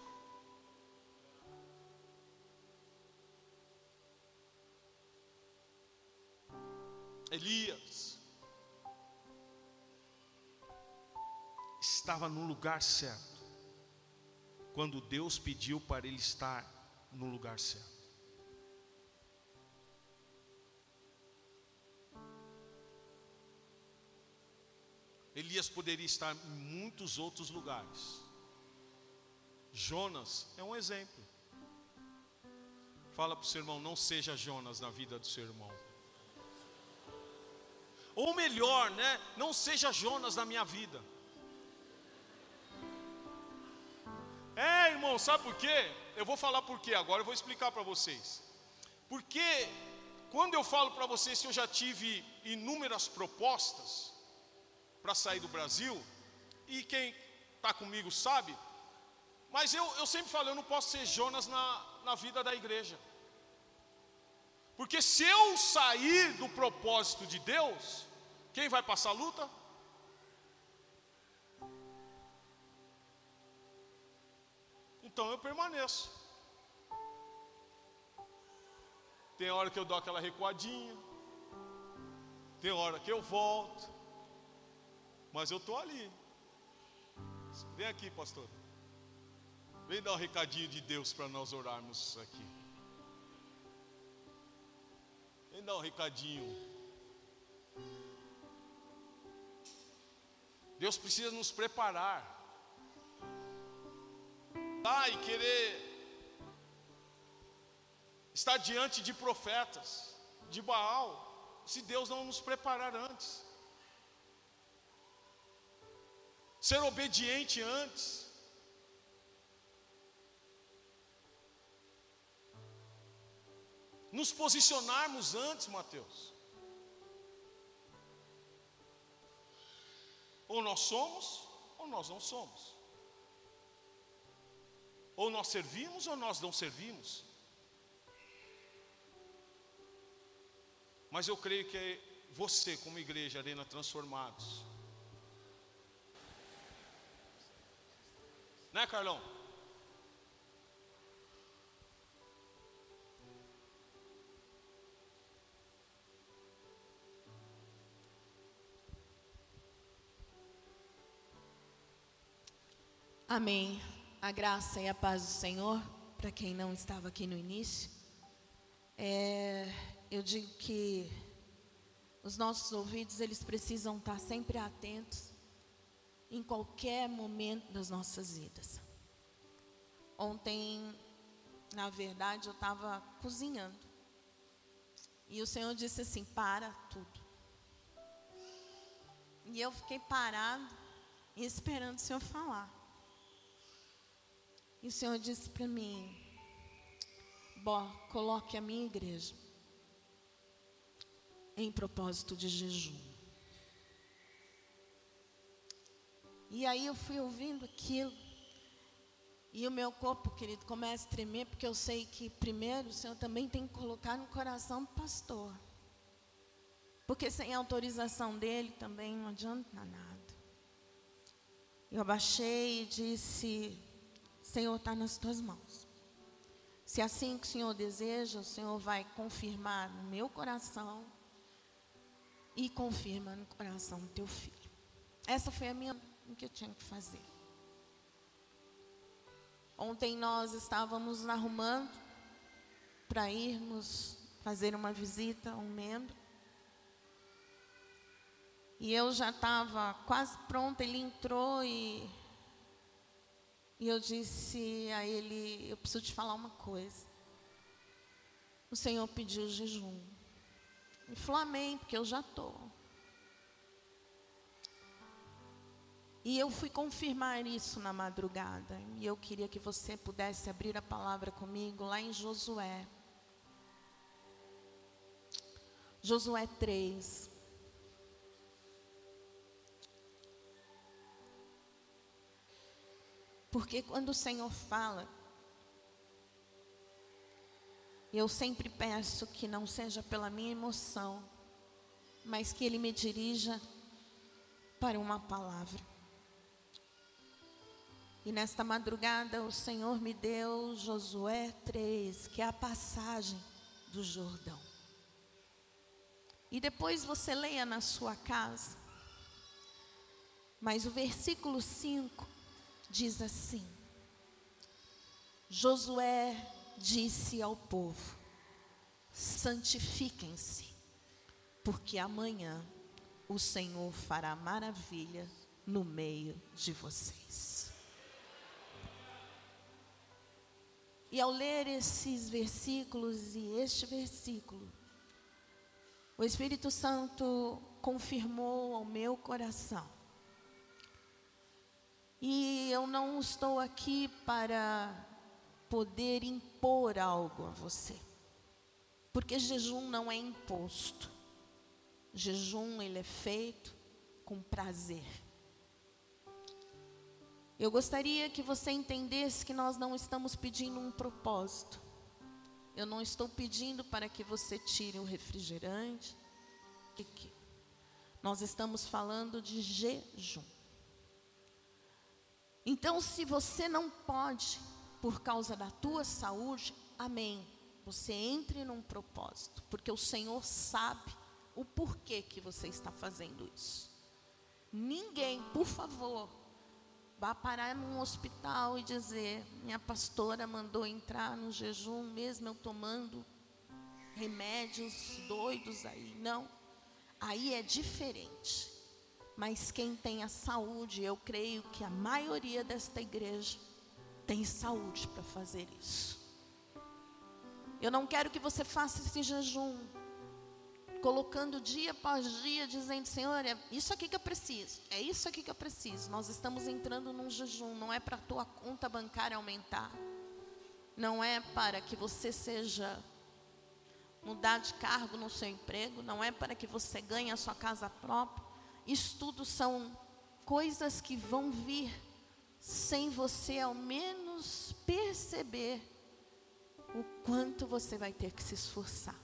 Elias, estava no lugar certo, quando Deus pediu para ele estar no lugar certo. Elias poderia estar em muitos outros lugares. Jonas é um exemplo. Fala para o seu irmão, não seja Jonas na vida do seu irmão. Ou melhor, né? Não seja Jonas na minha vida. É, irmão, sabe por quê? Eu vou falar por quê agora, eu vou explicar para vocês. Porque quando eu falo para vocês que eu já tive inúmeras propostas para sair do Brasil, e quem está comigo sabe, mas eu, eu sempre falo, eu não posso ser Jonas na, na vida da igreja. Porque se eu sair do propósito de Deus, quem vai passar a luta? Então eu permaneço. Tem hora que eu dou aquela recuadinha, tem hora que eu volto, mas eu estou ali. Vem aqui, pastor. Vem dar um recadinho de Deus para nós orarmos aqui. Vem dar um recadinho. Deus precisa nos preparar. Ah, e querer estar diante de profetas, de Baal, se Deus não nos preparar antes. Ser obediente antes. Nos posicionarmos antes, Mateus. Ou nós somos, ou nós não somos. Ou nós servimos, ou nós não servimos. Mas eu creio que é você, como igreja, Arena Transformados. Né, Carlão? Amém. A graça e a paz do Senhor, para quem não estava aqui no início. É, eu digo que os nossos ouvidos, eles precisam estar sempre atentos em qualquer momento das nossas vidas. Ontem, na verdade, eu estava cozinhando. E o Senhor disse assim: para tudo. E eu fiquei parado esperando o Senhor falar. E o Senhor disse para mim: Bó, coloque a minha igreja em propósito de jejum. E aí eu fui ouvindo aquilo. E o meu corpo, querido, começa a tremer, porque eu sei que primeiro o Senhor também tem que colocar no coração do pastor. Porque sem autorização dele também não adianta nada. Eu abaixei e disse: Senhor, está nas tuas mãos. Se assim que o Senhor deseja, o Senhor vai confirmar no meu coração e confirma no coração do teu filho. Essa foi a minha o que eu tinha que fazer. Ontem nós estávamos arrumando para irmos fazer uma visita a um membro. E eu já estava quase pronta, ele entrou e e eu disse a ele: Eu preciso te falar uma coisa. O Senhor pediu jejum. Ele falou: Amém, porque eu já estou. E eu fui confirmar isso na madrugada. E eu queria que você pudesse abrir a palavra comigo lá em Josué. Josué 3. Porque quando o Senhor fala, eu sempre peço que não seja pela minha emoção, mas que Ele me dirija para uma palavra. E nesta madrugada o Senhor me deu Josué 3, que é a passagem do Jordão. E depois você leia na sua casa. Mas o versículo 5 diz assim: Josué disse ao povo: santifiquem-se, porque amanhã o Senhor fará maravilha no meio de vocês. E ao ler esses versículos e este versículo, o Espírito Santo confirmou ao meu coração. E eu não estou aqui para poder impor algo a você. Porque jejum não é imposto. Jejum ele é feito com prazer. Eu gostaria que você entendesse que nós não estamos pedindo um propósito. Eu não estou pedindo para que você tire o refrigerante. Nós estamos falando de jejum. Então, se você não pode, por causa da tua saúde, amém. Você entre num propósito, porque o Senhor sabe o porquê que você está fazendo isso. Ninguém, por favor, vá parar num hospital e dizer: minha pastora mandou entrar no jejum, mesmo eu tomando remédios doidos aí. Não, aí é diferente. Mas quem tem a saúde, eu creio que a maioria desta igreja tem saúde para fazer isso. Eu não quero que você faça esse jejum colocando dia após dia, dizendo: Senhor, é isso aqui que eu preciso, é isso aqui que eu preciso. Nós estamos entrando num jejum, não é para a tua conta bancária aumentar, não é para que você seja mudar de cargo no seu emprego, não é para que você ganhe a sua casa própria. Isso tudo são coisas que vão vir sem você ao menos perceber o quanto você vai ter que se esforçar.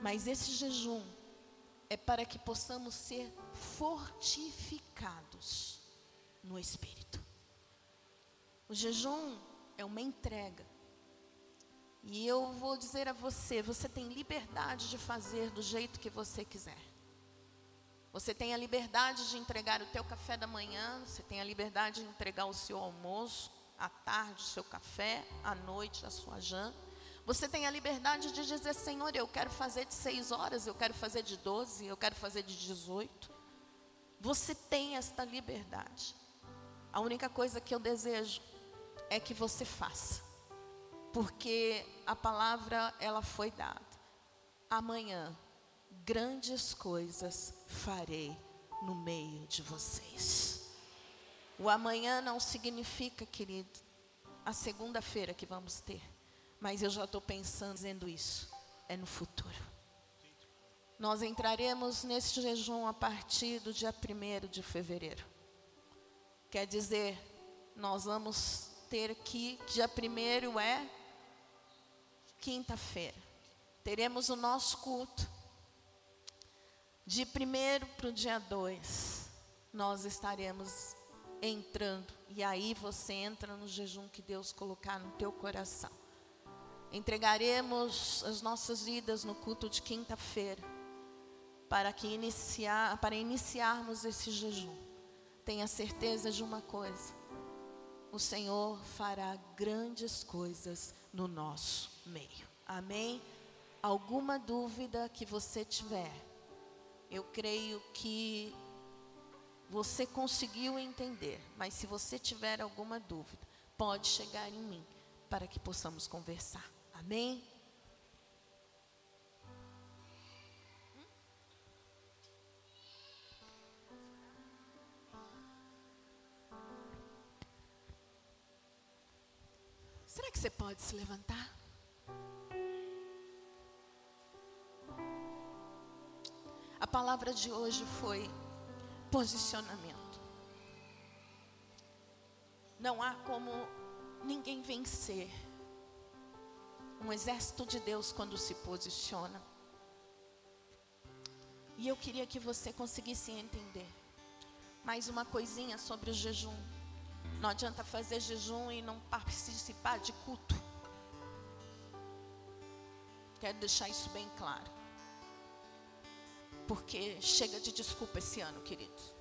Mas esse jejum é para que possamos ser fortificados no espírito. O jejum é uma entrega. E eu vou dizer a você, você tem liberdade de fazer do jeito que você quiser. Você tem a liberdade de entregar o teu café da manhã, você tem a liberdade de entregar o seu almoço, à tarde o seu café, à noite a sua janta. Você tem a liberdade de dizer, Senhor, eu quero fazer de seis horas, eu quero fazer de doze, eu quero fazer de dezoito. Você tem esta liberdade. A única coisa que eu desejo é que você faça. Porque a palavra ela foi dada. Amanhã grandes coisas farei no meio de vocês. O amanhã não significa, querido, a segunda-feira que vamos ter. Mas eu já estou pensando dizendo isso. É no futuro. Nós entraremos nesse jejum a partir do dia 1 de fevereiro. Quer dizer, nós vamos ter aqui, dia 1 é quinta-feira. Teremos o nosso culto. De 1 para o dia 2, nós estaremos entrando. E aí você entra no jejum que Deus colocar no teu coração. Entregaremos as nossas vidas no culto de quinta-feira para que iniciar, para iniciarmos esse jejum. Tenha certeza de uma coisa: o Senhor fará grandes coisas no nosso meio. Amém? Alguma dúvida que você tiver, eu creio que você conseguiu entender, mas se você tiver alguma dúvida, pode chegar em mim para que possamos conversar. Amém? Será que você pode se levantar? A palavra de hoje foi posicionamento. Não há como ninguém vencer um exército de Deus quando se posiciona. E eu queria que você conseguisse entender. Mais uma coisinha sobre o jejum. Não adianta fazer jejum e não participar de culto. Quero deixar isso bem claro. Porque chega de desculpa esse ano, queridos.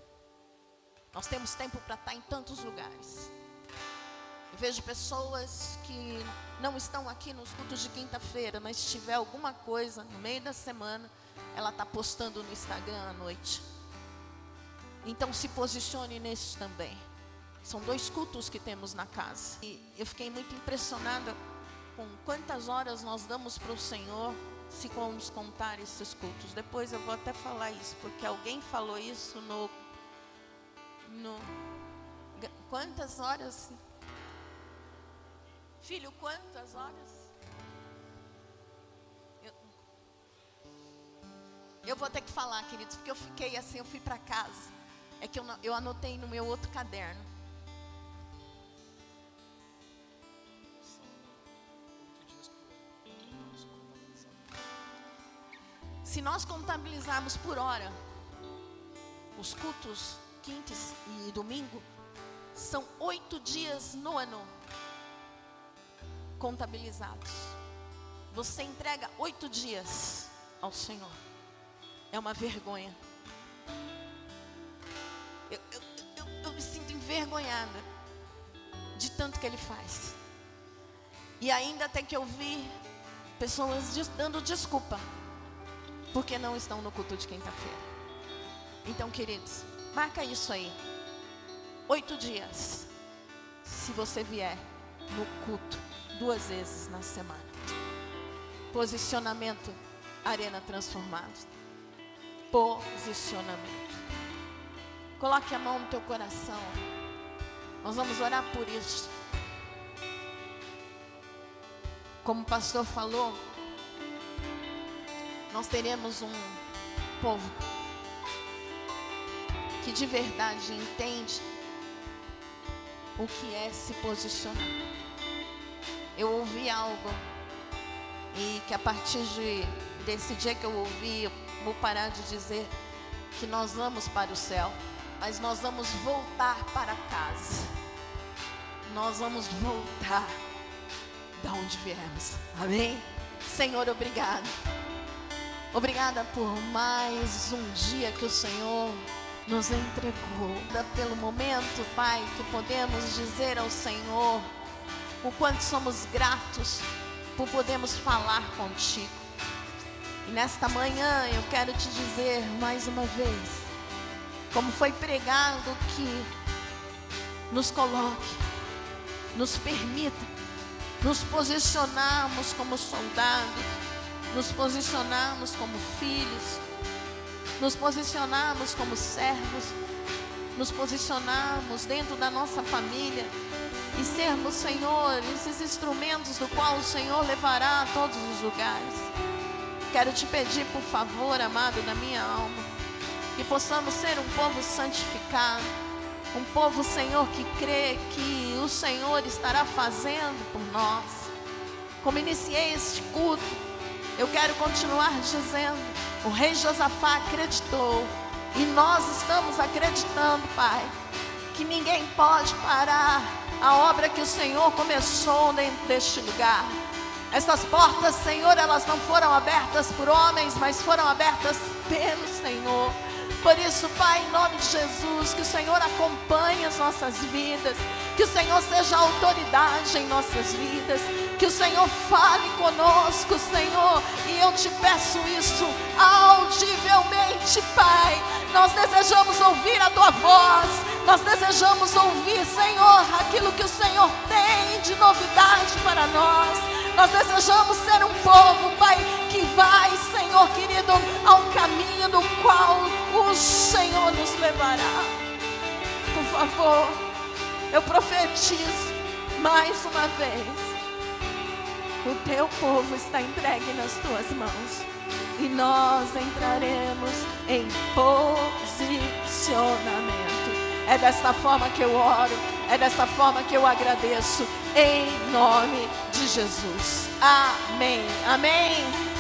Nós temos tempo para estar em tantos lugares. Vejo pessoas que não estão aqui nos cultos de quinta-feira, mas se tiver alguma coisa no meio da semana, ela está postando no Instagram à noite. Então se posicione nesse também. São dois cultos que temos na casa. E eu fiquei muito impressionada com quantas horas nós damos para o Senhor se vamos contar esses cultos. Depois eu vou até falar isso, porque alguém falou isso no. no quantas horas? Filho, quantas horas? Eu, vou ter que falar, queridos, porque eu fiquei assim, eu fui para casa. É que eu, eu anotei no meu outro caderno. Se nós contabilizarmos por hora os cultos quintes e domingo, são oito dias no ano contabilizados. Você entrega oito dias ao Senhor. É uma vergonha. Eu, eu, eu, eu me sinto envergonhada de tanto que Ele faz. E ainda tem que ouvir pessoas dando desculpa porque não estão no culto de quinta-feira. Então, queridos, marca isso aí. Oito dias. Se você vier no culto duas vezes na semana. Posicionamento, arena transformada. Posicionamento. Coloque a mão no teu coração. Nós vamos orar por isso. Como o pastor falou, nós teremos um povo que de verdade entende o que é se posicionar. Eu ouvi algo e que a partir de, desse dia que eu ouvi, eu vou parar de dizer que nós vamos para o céu, mas nós vamos voltar para casa. Nós vamos voltar da onde viemos. Amém? Senhor, obrigado. Obrigada por mais um dia que o Senhor nos entregou. Pelo momento, Pai, que podemos dizer ao Senhor o quanto somos gratos por podermos falar contigo. E nesta manhã eu quero te dizer mais uma vez, como foi pregado, que nos coloque, nos permita nos posicionarmos como soldados nos posicionarmos como filhos, nos posicionarmos como servos, nos posicionarmos dentro da nossa família e sermos, Senhor, esses instrumentos do qual o Senhor levará a todos os lugares. Quero te pedir, por favor, amado da minha alma, que possamos ser um povo santificado, um povo, Senhor, que crê que o Senhor estará fazendo por nós. Como iniciei este culto, eu quero continuar dizendo: o rei Josafá acreditou, e nós estamos acreditando, Pai, que ninguém pode parar a obra que o Senhor começou dentro deste lugar. Essas portas, Senhor, elas não foram abertas por homens, mas foram abertas pelo Senhor. Por isso, Pai, em nome de Jesus, que o Senhor acompanhe as nossas vidas, que o Senhor seja autoridade em nossas vidas, que o Senhor fale conosco, Senhor, e eu te peço isso audivelmente, Pai. Nós desejamos ouvir a tua voz, nós desejamos ouvir, Senhor, aquilo que o Senhor tem de novidade para nós. Nós desejamos ser um povo, Pai, que vai, Senhor querido, ao caminho do qual o Senhor nos levará. Por favor, eu profetizo mais uma vez o teu povo está entregue nas tuas mãos. E nós entraremos em posicionamento. É desta forma que eu oro, é desta forma que eu agradeço, em nome de Jesus. Amém. Amém.